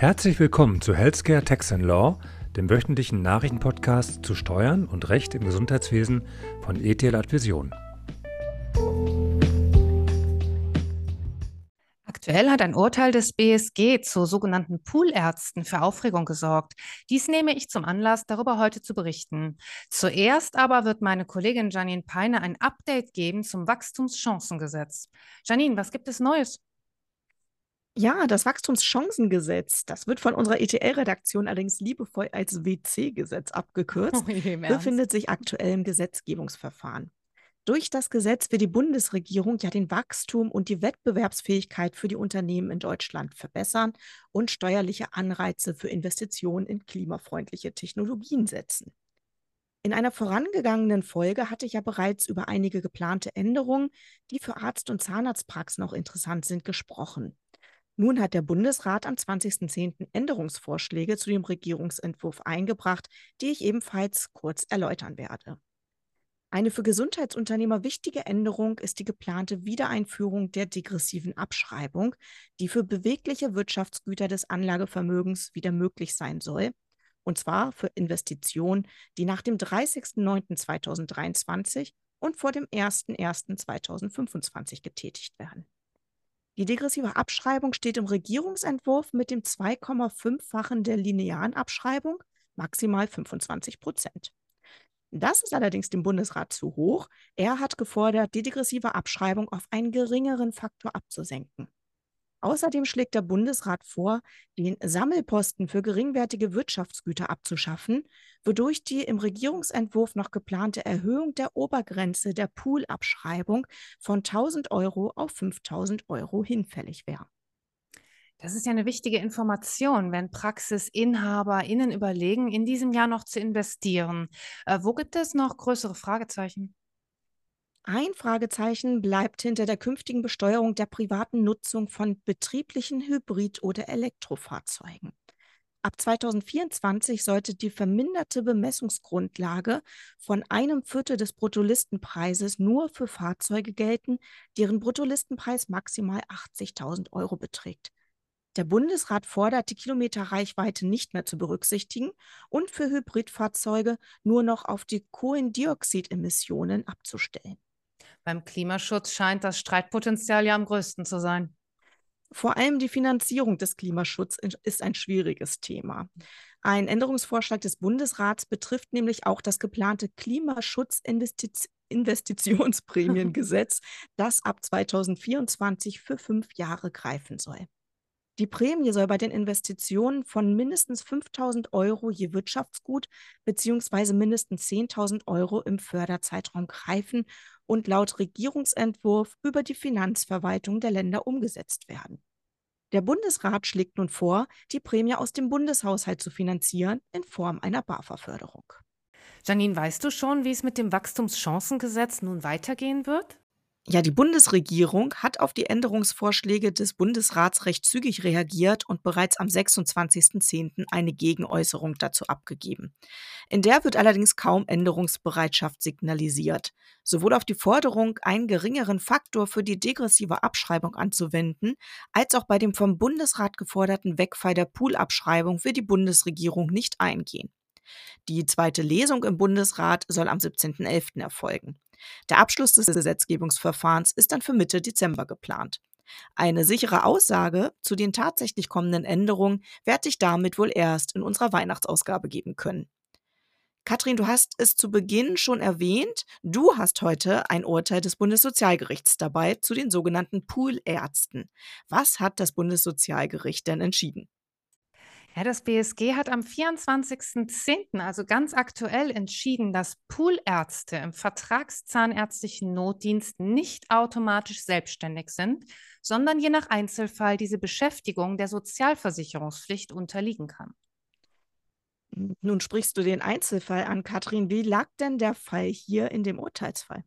Herzlich willkommen zu Healthcare Tax and Law, dem wöchentlichen Nachrichtenpodcast zu Steuern und Recht im Gesundheitswesen von ETL Advision. Aktuell hat ein Urteil des BSG zu sogenannten Poolärzten für Aufregung gesorgt. Dies nehme ich zum Anlass, darüber heute zu berichten. Zuerst aber wird meine Kollegin Janine Peine ein Update geben zum Wachstumschancengesetz. Janine, was gibt es Neues? Ja, das Wachstumschancengesetz, das wird von unserer ETL-Redaktion allerdings liebevoll als WC-Gesetz abgekürzt, Oh je, befindet sich aktuell im Gesetzgebungsverfahren. Durch das Gesetz wird die Bundesregierung ja den Wachstum und die Wettbewerbsfähigkeit für die Unternehmen in Deutschland verbessern und steuerliche Anreize für Investitionen in klimafreundliche Technologien setzen. In einer vorangegangenen Folge hatte ich ja bereits über einige geplante Änderungen, die für Arzt- und Zahnarztpraxen noch interessant sind, gesprochen. Nun hat der Bundesrat am 20.10. Änderungsvorschläge zu dem Regierungsentwurf eingebracht, die ich ebenfalls kurz erläutern werde. Eine für Gesundheitsunternehmer wichtige Änderung ist die geplante Wiedereinführung der degressiven Abschreibung, die für bewegliche Wirtschaftsgüter des Anlagevermögens wieder möglich sein soll, und zwar für Investitionen, die nach dem 30.09.2023 und vor dem 01.01.2025 getätigt werden. Die degressive Abschreibung steht im Regierungsentwurf mit dem 2,5-fachen der linearen Abschreibung, maximal 25 Prozent. Das ist allerdings dem Bundesrat zu hoch. Er hat gefordert, die degressive Abschreibung auf einen geringeren Faktor abzusenken. Außerdem schlägt der Bundesrat vor, den Sammelposten für geringwertige Wirtschaftsgüter abzuschaffen, wodurch die im Regierungsentwurf noch geplante Erhöhung der Obergrenze der Poolabschreibung von 1000 Euro auf 5000 Euro hinfällig wäre. Das ist ja eine wichtige Information, wenn PraxisinhaberInnen überlegen, in diesem Jahr noch zu investieren. Äh, wo gibt es noch größere Fragezeichen? Ein Fragezeichen bleibt hinter der künftigen Besteuerung der privaten Nutzung von betrieblichen Hybrid- oder Elektrofahrzeugen. Ab 2024 sollte die verminderte Bemessungsgrundlage von einem Viertel des Bruttolistenpreises nur für Fahrzeuge gelten, deren Bruttolistenpreis maximal 80.000 Euro beträgt. Der Bundesrat fordert, die Kilometerreichweite nicht mehr zu berücksichtigen und für Hybridfahrzeuge nur noch auf die Kohlendioxidemissionen abzustellen. Beim Klimaschutz scheint das Streitpotenzial ja am größten zu sein. Vor allem die Finanzierung des Klimaschutzes ist ein schwieriges Thema. Ein Änderungsvorschlag des Bundesrats betrifft nämlich auch das geplante Klimaschutzinvestitionsprämiengesetz, das ab 2024 für fünf Jahre greifen soll. Die Prämie soll bei den Investitionen von mindestens 5000 Euro je Wirtschaftsgut beziehungsweise mindestens 10.000 Euro im Förderzeitraum greifen und laut Regierungsentwurf über die Finanzverwaltung der Länder umgesetzt werden. Der Bundesrat schlägt nun vor, die Prämie aus dem Bundeshaushalt zu finanzieren in Form einer BAFA-Förderung. Janine, weißt du schon, wie es mit dem Wachstumschancengesetz nun weitergehen wird? Ja, die Bundesregierung hat auf die Änderungsvorschläge des Bundesrats recht zügig reagiert und bereits am 26.10. eine Gegenäußerung dazu abgegeben. In der wird allerdings kaum Änderungsbereitschaft signalisiert. Sowohl auf die Forderung, einen geringeren Faktor für die degressive Abschreibung anzuwenden, als auch bei dem vom Bundesrat geforderten Wegfall der Poolabschreibung will die Bundesregierung nicht eingehen. Die zweite Lesung im Bundesrat soll am 17.11. erfolgen. Der Abschluss des Gesetzgebungsverfahrens ist dann für Mitte Dezember geplant. Eine sichere Aussage zu den tatsächlich kommenden Änderungen werde ich damit wohl erst in unserer Weihnachtsausgabe geben können. Katrin, du hast es zu Beginn schon erwähnt. Du hast heute ein Urteil des Bundessozialgerichts dabei zu den sogenannten Poolärzten. Was hat das Bundessozialgericht denn entschieden? Ja, das BSG hat am 24.10., also ganz aktuell, entschieden, dass Poolärzte im vertragszahnärztlichen Notdienst nicht automatisch selbstständig sind, sondern je nach Einzelfall diese Beschäftigung der Sozialversicherungspflicht unterliegen kann. Nun sprichst du den Einzelfall an, Katrin. Wie lag denn der Fall hier in dem Urteilsfall?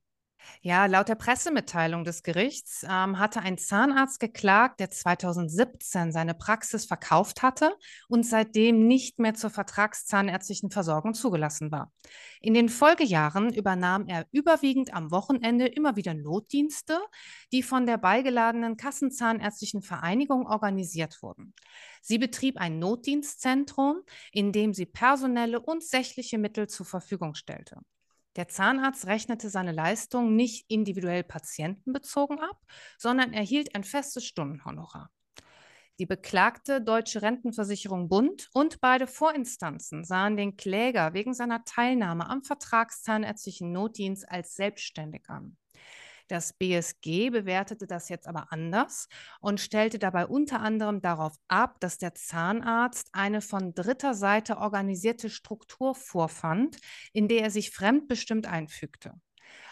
Ja, laut der Pressemitteilung des Gerichts ähm, hatte ein Zahnarzt geklagt, der 2017 seine Praxis verkauft hatte und seitdem nicht mehr zur vertragszahnärztlichen Versorgung zugelassen war. In den Folgejahren übernahm er überwiegend am Wochenende immer wieder Notdienste, die von der beigeladenen Kassenzahnärztlichen Vereinigung organisiert wurden. Sie betrieb ein Notdienstzentrum, in dem sie personelle und sächliche Mittel zur Verfügung stellte. Der Zahnarzt rechnete seine Leistung nicht individuell patientenbezogen ab, sondern erhielt ein festes Stundenhonorar. Die beklagte Deutsche Rentenversicherung Bund und beide Vorinstanzen sahen den Kläger wegen seiner Teilnahme am Vertragszahnärztlichen Notdienst als selbstständig an. Das BSG bewertete das jetzt aber anders und stellte dabei unter anderem darauf ab, dass der Zahnarzt eine von dritter Seite organisierte Struktur vorfand, in der er sich fremdbestimmt einfügte.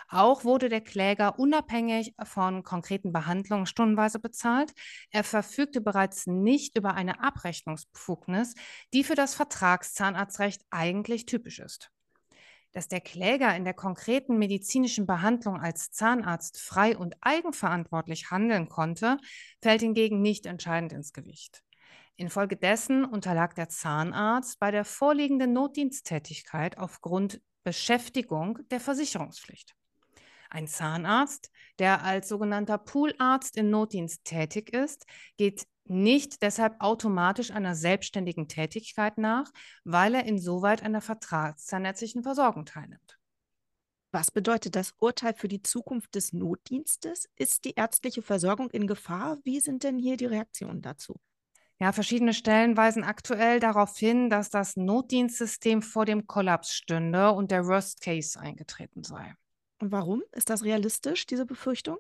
Auch wurde der Kläger unabhängig von konkreten Behandlungen stundenweise bezahlt. Er verfügte bereits nicht über eine Abrechnungsbefugnis, die für das Vertragszahnarztrecht eigentlich typisch ist dass der Kläger in der konkreten medizinischen Behandlung als Zahnarzt frei und eigenverantwortlich handeln konnte, fällt hingegen nicht entscheidend ins Gewicht. Infolgedessen unterlag der Zahnarzt bei der vorliegenden Notdiensttätigkeit aufgrund Beschäftigung der Versicherungspflicht. Ein Zahnarzt, der als sogenannter Poolarzt im Notdienst tätig ist, geht nicht deshalb automatisch einer selbstständigen Tätigkeit nach, weil er insoweit einer vertragszahnärztlichen Versorgung teilnimmt. Was bedeutet das Urteil für die Zukunft des Notdienstes? Ist die ärztliche Versorgung in Gefahr? Wie sind denn hier die Reaktionen dazu? Ja, verschiedene Stellen weisen aktuell darauf hin, dass das Notdienstsystem vor dem Kollaps stünde und der Worst Case eingetreten sei. Und warum ist das realistisch, diese Befürchtung?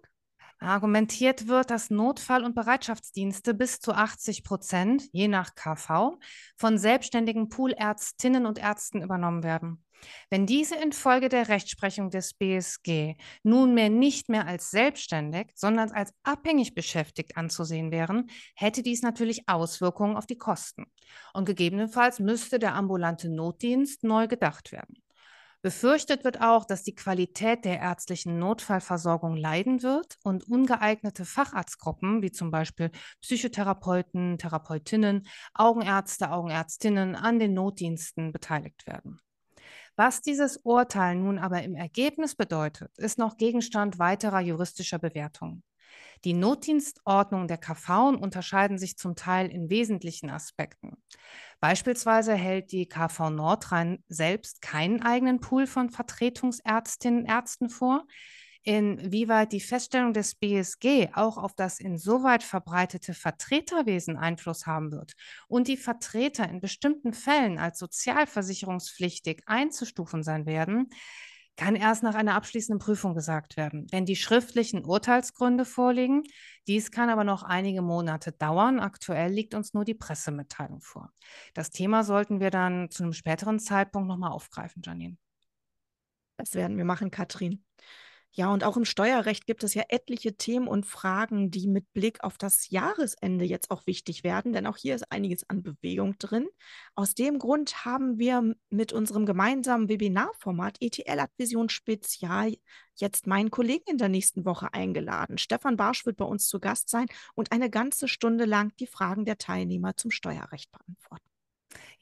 Argumentiert wird, dass Notfall- und Bereitschaftsdienste bis zu 80 Prozent, je nach KV, von selbstständigen Poolärztinnen und Ärzten übernommen werden. Wenn diese infolge der Rechtsprechung des BSG nunmehr nicht mehr als selbstständig, sondern als abhängig beschäftigt anzusehen wären, hätte dies natürlich Auswirkungen auf die Kosten. Und gegebenenfalls müsste der ambulante Notdienst neu gedacht werden. Befürchtet wird auch, dass die Qualität der ärztlichen Notfallversorgung leiden wird und ungeeignete Facharztgruppen, wie zum Beispiel Psychotherapeuten, Therapeutinnen, Augenärzte, Augenärztinnen an den Notdiensten beteiligt werden. Was dieses Urteil nun aber im Ergebnis bedeutet, ist noch Gegenstand weiterer juristischer Bewertungen. Die Notdienstordnung der KV unterscheiden sich zum Teil in wesentlichen Aspekten. Beispielsweise hält die KV Nordrhein selbst keinen eigenen Pool von Vertretungsärztinnen und Ärzten vor. Inwieweit die Feststellung des BSG auch auf das insoweit verbreitete Vertreterwesen Einfluss haben wird und die Vertreter in bestimmten Fällen als sozialversicherungspflichtig einzustufen sein werden, kann erst nach einer abschließenden Prüfung gesagt werden, wenn die schriftlichen Urteilsgründe vorliegen. Dies kann aber noch einige Monate dauern. Aktuell liegt uns nur die Pressemitteilung vor. Das Thema sollten wir dann zu einem späteren Zeitpunkt nochmal aufgreifen, Janine. Das werden wir machen, Katrin. Ja, und auch im Steuerrecht gibt es ja etliche Themen und Fragen, die mit Blick auf das Jahresende jetzt auch wichtig werden, denn auch hier ist einiges an Bewegung drin. Aus dem Grund haben wir mit unserem gemeinsamen Webinarformat ETL Advision Spezial jetzt meinen Kollegen in der nächsten Woche eingeladen. Stefan Barsch wird bei uns zu Gast sein und eine ganze Stunde lang die Fragen der Teilnehmer zum Steuerrecht beantworten.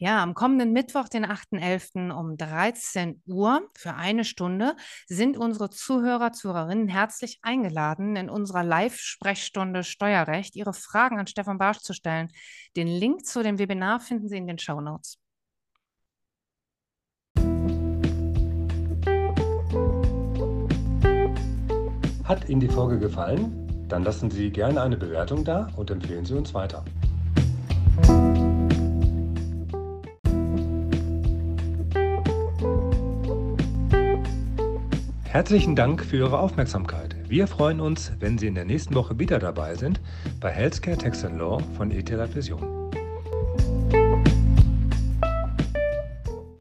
Ja, am kommenden Mittwoch, den 8.11. um 13 Uhr für eine Stunde sind unsere Zuhörer, Zuhörerinnen herzlich eingeladen, in unserer Live-Sprechstunde Steuerrecht ihre Fragen an Stefan Barsch zu stellen. Den Link zu dem Webinar finden Sie in den Show Notes. Hat Ihnen die Folge gefallen? Dann lassen Sie gerne eine Bewertung da und empfehlen Sie uns weiter. Herzlichen Dank für Ihre Aufmerksamkeit. Wir freuen uns, wenn Sie in der nächsten Woche wieder dabei sind bei Healthcare Tax Law von ETL Vision.